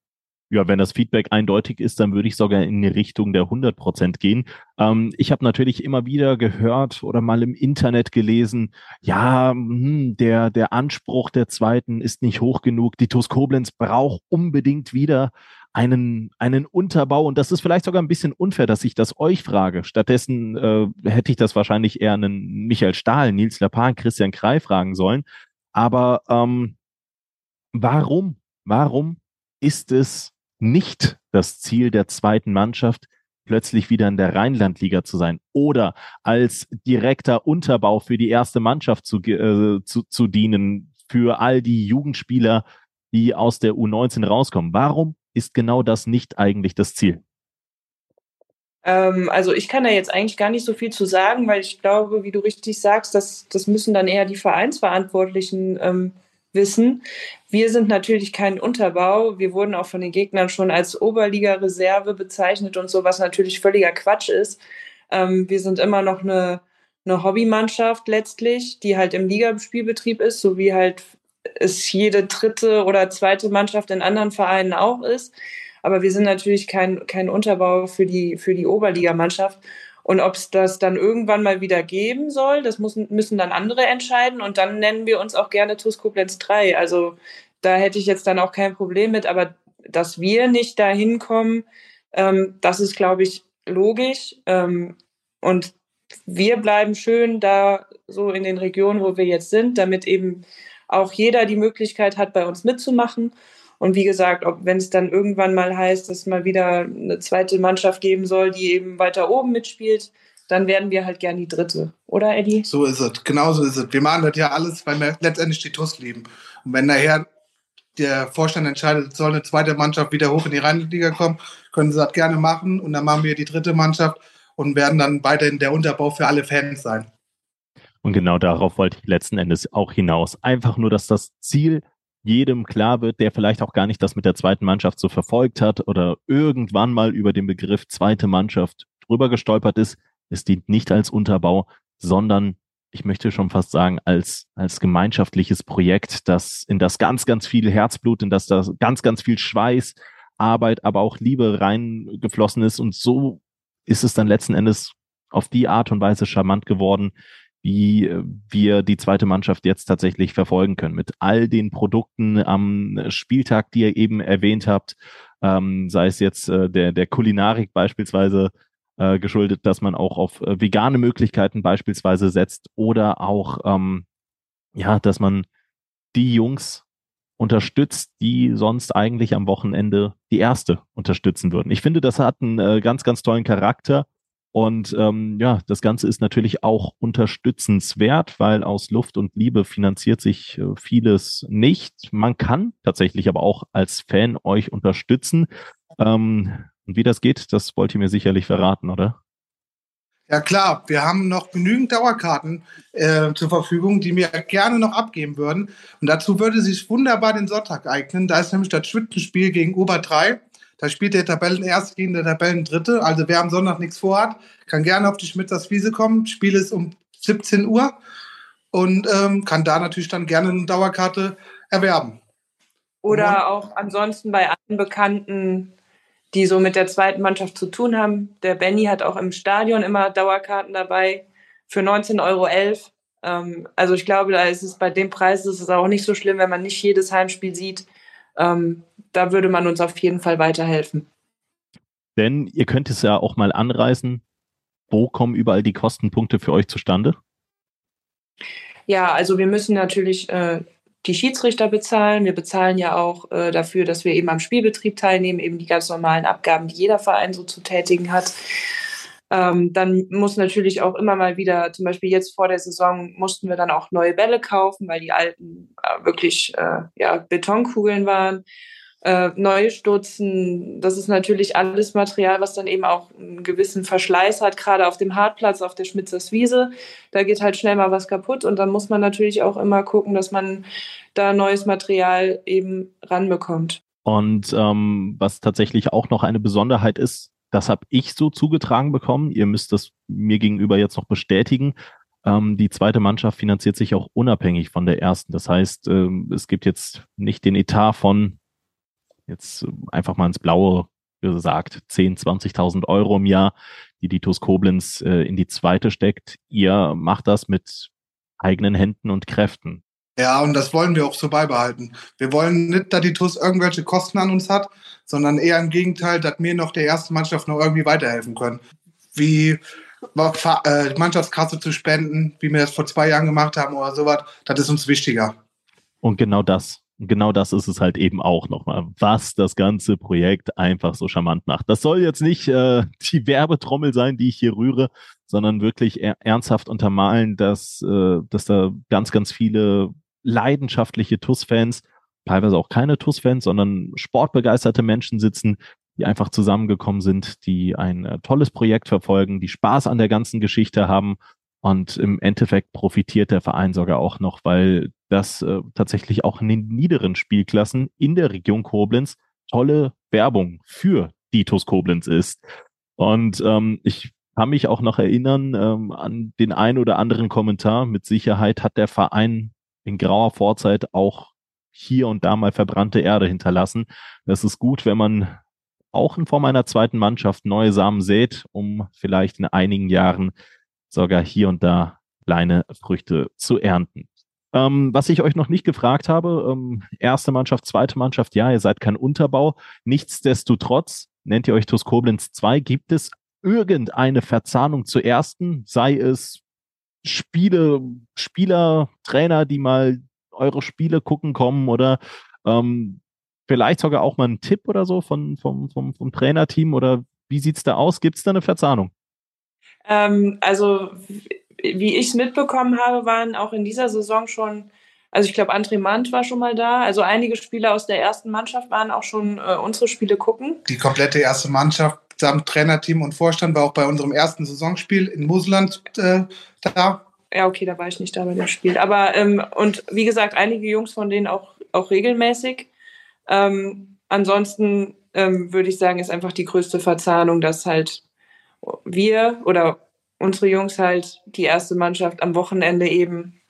S1: Ja, wenn das Feedback eindeutig ist, dann würde ich sogar in die Richtung der 100 Prozent gehen. Ähm, ich habe natürlich immer wieder gehört oder mal im Internet gelesen, ja, hm, der, der Anspruch der Zweiten ist nicht hoch genug. Die TuS Koblenz braucht unbedingt wieder einen, einen Unterbau. Und das ist vielleicht sogar ein bisschen unfair, dass ich das euch frage. Stattdessen äh, hätte ich das wahrscheinlich eher einen Michael Stahl, Nils Lapan, Christian Krei fragen sollen. Aber ähm, warum, warum ist es nicht das Ziel der zweiten Mannschaft, plötzlich wieder in der Rheinlandliga zu sein oder als direkter Unterbau für die erste Mannschaft zu, äh, zu, zu dienen, für all die Jugendspieler, die aus der U19 rauskommen. Warum ist genau das nicht eigentlich das Ziel?
S2: Ähm, also ich kann da jetzt eigentlich gar nicht so viel zu sagen, weil ich glaube, wie du richtig sagst, das, das müssen dann eher die Vereinsverantwortlichen ähm, wissen. Wir sind natürlich kein Unterbau. Wir wurden auch von den Gegnern schon als Oberliga-Reserve bezeichnet und so, was natürlich völliger Quatsch ist. Ähm, wir sind immer noch eine, eine Hobbymannschaft letztlich, die halt im Ligaspielbetrieb ist, so wie halt es jede dritte oder zweite Mannschaft in anderen Vereinen auch ist. Aber wir sind natürlich kein, kein Unterbau für die, für die Oberligamannschaft. Und ob es das dann irgendwann mal wieder geben soll, das müssen, müssen dann andere entscheiden. Und dann nennen wir uns auch gerne TuS Koblenz 3. Also da hätte ich jetzt dann auch kein Problem mit. Aber dass wir nicht da hinkommen, ähm, das ist, glaube ich, logisch. Ähm, und wir bleiben schön da so in den Regionen, wo wir jetzt sind, damit eben auch jeder die Möglichkeit hat, bei uns mitzumachen. Und wie gesagt, ob wenn es dann irgendwann mal heißt, dass mal wieder eine zweite Mannschaft geben soll, die eben weiter oben mitspielt, dann werden wir halt gern die dritte. Oder, Eddie?
S3: So ist es. Genau so ist es. Wir machen das ja alles, weil wir letztendlich die TUS lieben. Und wenn nachher der Vorstand entscheidet, soll eine zweite Mannschaft wieder hoch in die Rheinliga kommen, können sie das gerne machen. Und dann machen wir die dritte Mannschaft und werden dann weiterhin der Unterbau für alle Fans sein.
S1: Und genau darauf wollte ich letzten Endes auch hinaus. Einfach nur, dass das Ziel jedem klar wird, der vielleicht auch gar nicht das mit der zweiten Mannschaft so verfolgt hat oder irgendwann mal über den Begriff zweite Mannschaft drüber gestolpert ist. Es dient nicht als Unterbau, sondern ich möchte schon fast sagen, als, als gemeinschaftliches Projekt, das in das ganz, ganz viel Herzblut, in das da ganz, ganz viel Schweiß, Arbeit, aber auch Liebe reingeflossen ist. Und so ist es dann letzten Endes auf die Art und Weise charmant geworden, wie wir die zweite Mannschaft jetzt tatsächlich verfolgen können. Mit all den Produkten am Spieltag, die ihr eben erwähnt habt, ähm, sei es jetzt äh, der, der Kulinarik beispielsweise äh, geschuldet, dass man auch auf äh, vegane Möglichkeiten beispielsweise setzt oder auch, ähm, ja, dass man die Jungs unterstützt, die sonst eigentlich am Wochenende die erste unterstützen würden. Ich finde, das hat einen äh, ganz, ganz tollen Charakter und ähm, ja, das Ganze ist natürlich auch unterstützenswert, weil aus Luft und Liebe finanziert sich äh, vieles nicht. Man kann tatsächlich aber auch als Fan euch unterstützen. Ähm, und wie das geht, das wollt ihr mir sicherlich verraten, oder?
S3: Ja klar, wir haben noch genügend Dauerkarten äh, zur Verfügung, die wir gerne noch abgeben würden. Und dazu würde sich wunderbar den Sonntag eignen. Da ist nämlich das Schwitzenspiel gegen Ober 3. Da spielt der Tabellenerste gegen der Tabellendritte. Also wer am Sonntag nichts vorhat, kann gerne auf die Schmitters Wiese kommen. Spiel ist um 17 Uhr und ähm, kann da natürlich dann gerne eine Dauerkarte erwerben.
S2: Oder ja. auch ansonsten bei allen Bekannten, die so mit der zweiten Mannschaft zu tun haben. Der Benny hat auch im Stadion immer Dauerkarten dabei für 19,11 Euro. Ähm, also ich glaube, da ist es bei dem Preis ist es auch nicht so schlimm, wenn man nicht jedes Heimspiel sieht. Ähm, da würde man uns auf jeden Fall weiterhelfen.
S1: Denn ihr könnt es ja auch mal anreißen. Wo kommen überall die Kostenpunkte für euch zustande?
S2: Ja, also wir müssen natürlich äh, die Schiedsrichter bezahlen. Wir bezahlen ja auch äh, dafür, dass wir eben am Spielbetrieb teilnehmen, eben die ganz normalen Abgaben, die jeder Verein so zu tätigen hat. Ähm, dann muss natürlich auch immer mal wieder, zum Beispiel jetzt vor der Saison, mussten wir dann auch neue Bälle kaufen, weil die alten äh, wirklich äh, ja, Betonkugeln waren äh, neue Stutzen. Das ist natürlich alles Material, was dann eben auch einen gewissen Verschleiß hat, gerade auf dem Hartplatz, auf der Schmitzers Wiese. Da geht halt schnell mal was kaputt und dann muss man natürlich auch immer gucken, dass man da neues Material eben ranbekommt.
S1: Und ähm, was tatsächlich auch noch eine Besonderheit ist, das habe ich so zugetragen bekommen. Ihr müsst das mir gegenüber jetzt noch bestätigen. Ähm, die zweite Mannschaft finanziert sich auch unabhängig von der ersten. Das heißt, ähm, es gibt jetzt nicht den Etat von, jetzt einfach mal ins Blaue gesagt, 10, 20.000 Euro im Jahr, die die TuS Koblenz äh, in die zweite steckt. Ihr macht das mit eigenen Händen und Kräften.
S3: Ja, und das wollen wir auch so beibehalten. Wir wollen nicht, dass die TuS irgendwelche Kosten an uns hat, sondern eher im Gegenteil, dass wir noch der ersten Mannschaft noch irgendwie weiterhelfen können. Wie äh, Mannschaftskasse zu spenden, wie wir das vor zwei Jahren gemacht haben oder sowas, das ist uns wichtiger.
S1: Und genau das, genau das ist es halt eben auch nochmal, was das ganze Projekt einfach so charmant macht. Das soll jetzt nicht äh, *laughs* die Werbetrommel sein, die ich hier rühre, sondern wirklich er ernsthaft untermalen, dass, äh, dass da ganz, ganz viele leidenschaftliche TUS-Fans, teilweise auch keine TUS-Fans, sondern sportbegeisterte Menschen sitzen, die einfach zusammengekommen sind, die ein äh, tolles Projekt verfolgen, die Spaß an der ganzen Geschichte haben. Und im Endeffekt profitiert der Verein sogar auch noch, weil das äh, tatsächlich auch in den niederen Spielklassen in der Region Koblenz tolle Werbung für Ditos Koblenz ist. Und ähm, ich kann mich auch noch erinnern ähm, an den ein oder anderen Kommentar. Mit Sicherheit hat der Verein in grauer Vorzeit auch hier und da mal verbrannte Erde hinterlassen. Das ist gut, wenn man auch in Form einer zweiten Mannschaft neue Samen sät, um vielleicht in einigen Jahren sogar hier und da kleine Früchte zu ernten. Ähm, was ich euch noch nicht gefragt habe, ähm, erste Mannschaft, zweite Mannschaft, ja, ihr seid kein Unterbau. Nichtsdestotrotz nennt ihr euch TuS Koblenz 2. Gibt es irgendeine Verzahnung zur ersten, sei es Spiele, Spieler, Trainer, die mal eure Spiele gucken kommen oder ähm, vielleicht sogar auch mal einen Tipp oder so von, vom, vom, vom Trainerteam oder wie sieht's da aus? Gibt es da eine Verzahnung?
S2: Ähm, also wie ich es mitbekommen habe, waren auch in dieser Saison schon, also ich glaube, André Mant war schon mal da. Also einige Spieler aus der ersten Mannschaft waren auch schon äh, unsere Spiele gucken.
S3: Die komplette erste Mannschaft samt Trainerteam und Vorstand war auch bei unserem ersten Saisonspiel in Musland äh, da.
S2: Ja, okay, da war ich nicht da bei dem Spiel. Aber ähm, und wie gesagt, einige Jungs von denen auch, auch regelmäßig. Ähm, ansonsten ähm, würde ich sagen, ist einfach die größte Verzahnung, dass halt wir oder unsere Jungs halt die erste Mannschaft am Wochenende eben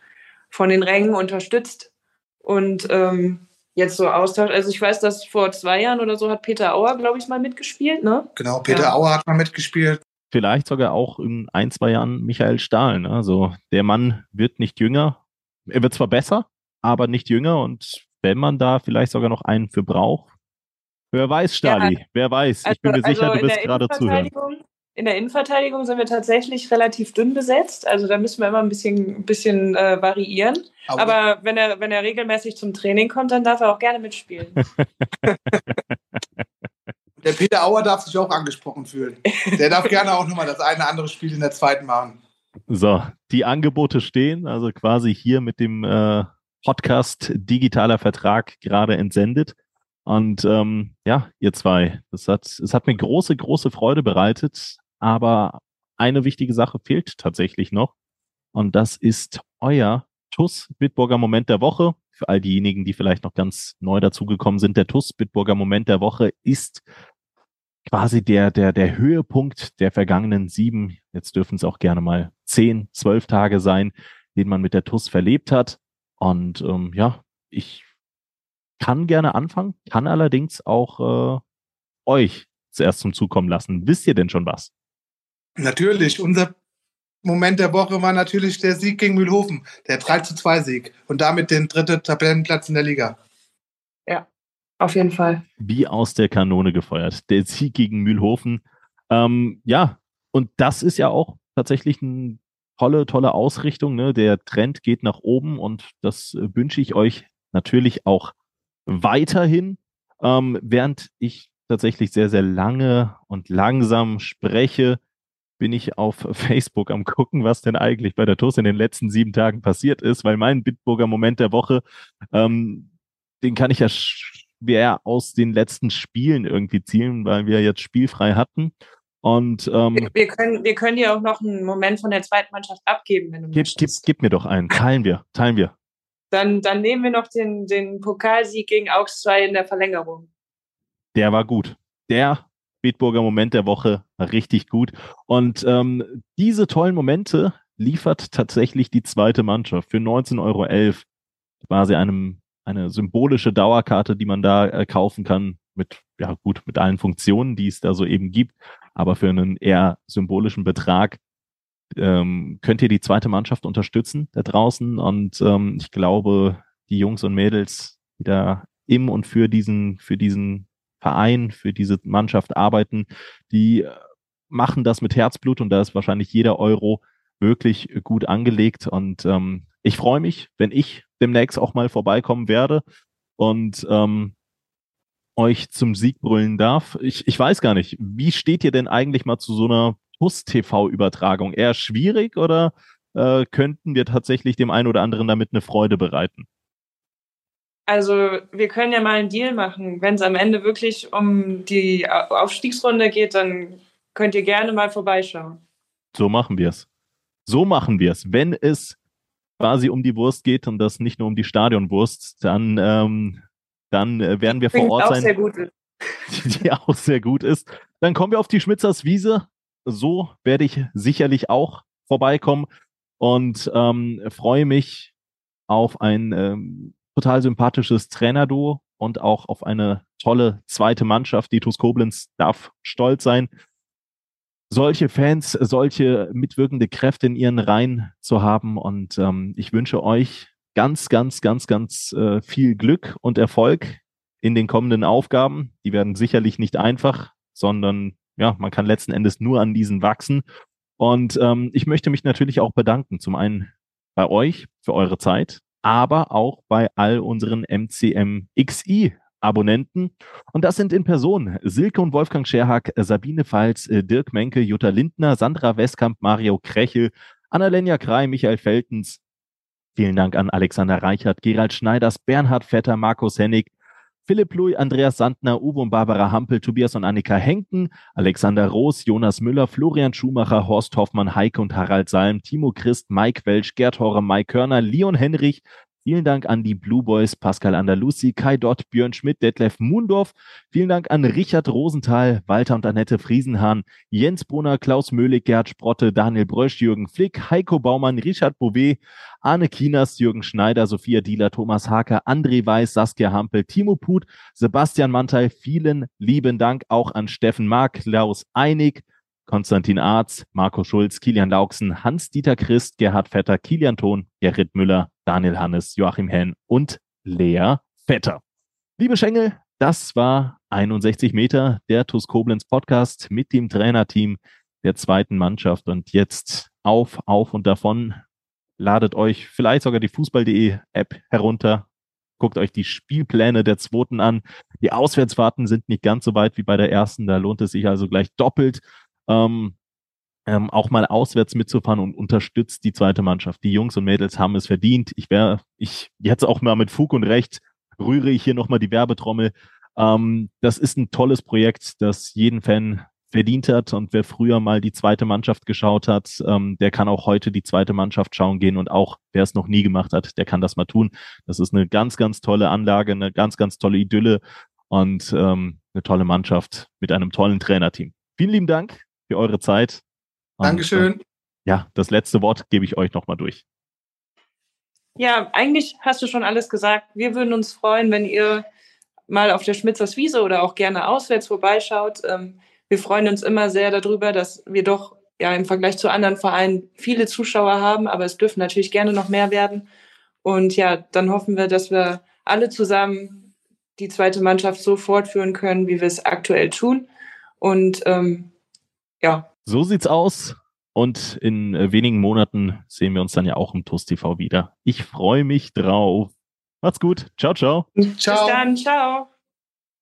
S2: von den Rängen unterstützt und ähm, jetzt so austauscht. Also ich weiß, dass vor zwei Jahren oder so hat Peter Auer, glaube ich, mal mitgespielt, ne?
S3: Genau, Peter ja. Auer hat mal mitgespielt.
S1: Vielleicht sogar auch in ein, zwei Jahren Michael Stahl. Ne? Also der Mann wird nicht jünger. Er wird zwar besser, aber nicht jünger. Und wenn man da vielleicht sogar noch einen für braucht, wer weiß, Stali, ja, wer weiß. Also, ich bin mir also sicher, du bist gerade zuhören.
S2: In der Innenverteidigung sind wir tatsächlich relativ dünn besetzt. Also da müssen wir immer ein bisschen, ein bisschen äh, variieren. Aber, Aber, wenn, er, wenn er regelmäßig zum Training kommt, dann darf er auch gerne mitspielen. *laughs*
S3: der Peter Auer darf sich auch angesprochen fühlen. Der darf gerne auch nochmal das eine andere Spiel in der zweiten machen.
S1: So, die Angebote stehen, also quasi hier mit dem äh, Podcast Digitaler Vertrag gerade entsendet. Und ähm, ja, ihr zwei, das hat, es hat mir große, große Freude bereitet, aber eine wichtige Sache fehlt tatsächlich noch. Und das ist euer TUS Bitburger Moment der Woche. Für all diejenigen, die vielleicht noch ganz neu dazugekommen sind, der TUS Bitburger Moment der Woche ist quasi der, der, der Höhepunkt der vergangenen sieben, jetzt dürfen es auch gerne mal zehn, zwölf Tage sein, den man mit der TUS verlebt hat. Und ähm, ja, ich kann gerne anfangen, kann allerdings auch äh, euch zuerst zum Zukommen lassen. Wisst ihr denn schon was?
S3: Natürlich, unser Moment der Woche war natürlich der Sieg gegen Mühlhofen, der 3 zu 2 Sieg und damit den dritten Tabellenplatz in der Liga.
S2: Ja, auf jeden Fall.
S1: Wie aus der Kanone gefeuert. Der Sieg gegen Mühlhofen. Ähm, ja, und das ist ja auch tatsächlich eine tolle, tolle Ausrichtung. Ne? Der Trend geht nach oben und das wünsche ich euch natürlich auch weiterhin. Ähm, während ich tatsächlich sehr, sehr lange und langsam spreche, bin ich auf Facebook am gucken, was denn eigentlich bei der TUS in den letzten sieben Tagen passiert ist, weil mein Bitburger Moment der Woche, ähm, den kann ich ja schwer aus den letzten Spielen irgendwie zielen, weil wir jetzt spielfrei hatten. Und ähm,
S2: wir, können, wir können dir auch noch einen Moment von der zweiten Mannschaft abgeben, wenn du
S1: gib, gib, gib mir doch einen. Teilen wir, teilen wir.
S2: Dann, dann nehmen wir noch den, den Pokalsieg gegen Augs 2 in der Verlängerung.
S1: Der war gut. Der Bitburger Moment der Woche. Richtig gut. Und ähm, diese tollen Momente liefert tatsächlich die zweite Mannschaft. Für 19,11 Euro quasi einem, eine symbolische Dauerkarte, die man da äh, kaufen kann mit, ja gut, mit allen Funktionen, die es da so eben gibt, aber für einen eher symbolischen Betrag ähm, könnt ihr die zweite Mannschaft unterstützen da draußen. Und ähm, ich glaube, die Jungs und Mädels, die da im und für diesen, für diesen Verein, für diese Mannschaft arbeiten, die äh, machen das mit Herzblut und da ist wahrscheinlich jeder Euro wirklich gut angelegt. Und ähm, ich freue mich, wenn ich demnächst auch mal vorbeikommen werde und ähm, euch zum Sieg brüllen darf. Ich, ich weiß gar nicht, wie steht ihr denn eigentlich mal zu so einer TUS-TV-Übertragung? Eher schwierig oder äh, könnten wir tatsächlich dem einen oder anderen damit eine Freude bereiten?
S2: Also wir können ja mal einen Deal machen. Wenn es am Ende wirklich um die Aufstiegsrunde geht, dann könnt ihr gerne mal vorbeischauen.
S1: So machen wir es. So machen wir es. Wenn es quasi um die Wurst geht und das nicht nur um die Stadionwurst, dann, ähm, dann äh, werden wir vor Ort auch sein. Sehr gut ist. *laughs* Die auch sehr gut ist. Dann kommen wir auf die Schmitzers Wiese. So werde ich sicherlich auch vorbeikommen und ähm, freue mich auf ein ähm, total sympathisches Trainerduo und auch auf eine tolle zweite Mannschaft. Die TuS Koblenz darf stolz sein, solche Fans, solche mitwirkende Kräfte in ihren Reihen zu haben. Und ähm, ich wünsche euch ganz, ganz, ganz, ganz äh, viel Glück und Erfolg in den kommenden Aufgaben. Die werden sicherlich nicht einfach, sondern ja, man kann letzten Endes nur an diesen wachsen. Und ähm, ich möchte mich natürlich auch bedanken. Zum einen bei euch für eure Zeit, aber auch bei all unseren MCMXI Abonnenten. Und das sind in Person Silke und Wolfgang Scherhack, Sabine Pfalz, Dirk Menke, Jutta Lindner, Sandra Westkamp, Mario Krechel, Annalenja Krei, Michael Feltens. Vielen Dank an Alexander Reichert, Gerald Schneiders, Bernhard Vetter, Markus Hennig, Philipp Lui, Andreas Sandner, Uwe und Barbara Hampel, Tobias und Annika Henken, Alexander Roos, Jonas Müller, Florian Schumacher, Horst Hoffmann, Heike und Harald Salm, Timo Christ, Mike Welsch, Gerd Horre, Mike Körner, Leon Henrich, Vielen Dank an die Blue Boys, Pascal Andalusi, Kai Dott, Björn Schmidt, Detlef Mundorf. Vielen Dank an Richard Rosenthal, Walter und Annette Friesenhahn, Jens Brunner, Klaus Möhlig, Gerd Sprotte, Daniel Brösch, Jürgen Flick, Heiko Baumann, Richard Bouvet, Arne Kinas, Jürgen Schneider, Sophia Dieler, Thomas Haker, André Weiß, Saskia Hampel, Timo Put, Sebastian Mantel. Vielen lieben Dank auch an Steffen Mark, Klaus Einig, Konstantin Arz, Marco Schulz, Kilian Lauksen, Hans-Dieter Christ, Gerhard Vetter, Kilian Thon, Gerrit Müller, Daniel Hannes, Joachim Henn und Lea Vetter. Liebe Schengel, das war 61 Meter der TuS Koblenz Podcast mit dem Trainerteam der zweiten Mannschaft und jetzt auf, auf und davon. Ladet euch vielleicht sogar die Fußball.de App herunter. Guckt euch die Spielpläne der zweiten an. Die Auswärtsfahrten sind nicht ganz so weit wie bei der ersten. Da lohnt es sich also gleich doppelt ähm, ähm, auch mal auswärts mitzufahren und unterstützt die zweite Mannschaft. Die Jungs und Mädels haben es verdient. Ich wäre, ich jetzt auch mal mit Fug und Recht rühre ich hier nochmal die Werbetrommel. Ähm, das ist ein tolles Projekt, das jeden Fan verdient hat. Und wer früher mal die zweite Mannschaft geschaut hat, ähm, der kann auch heute die zweite Mannschaft schauen gehen. Und auch wer es noch nie gemacht hat, der kann das mal tun. Das ist eine ganz, ganz tolle Anlage, eine ganz, ganz tolle Idylle und ähm, eine tolle Mannschaft mit einem tollen Trainerteam. Vielen lieben Dank für eure Zeit.
S3: Und, Dankeschön.
S1: Äh, ja, das letzte Wort gebe ich euch nochmal durch.
S2: Ja, eigentlich hast du schon alles gesagt. Wir würden uns freuen, wenn ihr mal auf der Schmitzers Wiese oder auch gerne auswärts vorbeischaut. Ähm, wir freuen uns immer sehr darüber, dass wir doch ja im Vergleich zu anderen Vereinen viele Zuschauer haben, aber es dürfen natürlich gerne noch mehr werden. Und ja, dann hoffen wir, dass wir alle zusammen die zweite Mannschaft so fortführen können, wie wir es aktuell tun. Und ähm, ja.
S1: So sieht's aus. Und in äh, wenigen Monaten sehen wir uns dann ja auch im TUS TV wieder. Ich freue mich drauf. Macht's gut. Ciao, ciao.
S2: Ciao. Bis dann. Ciao.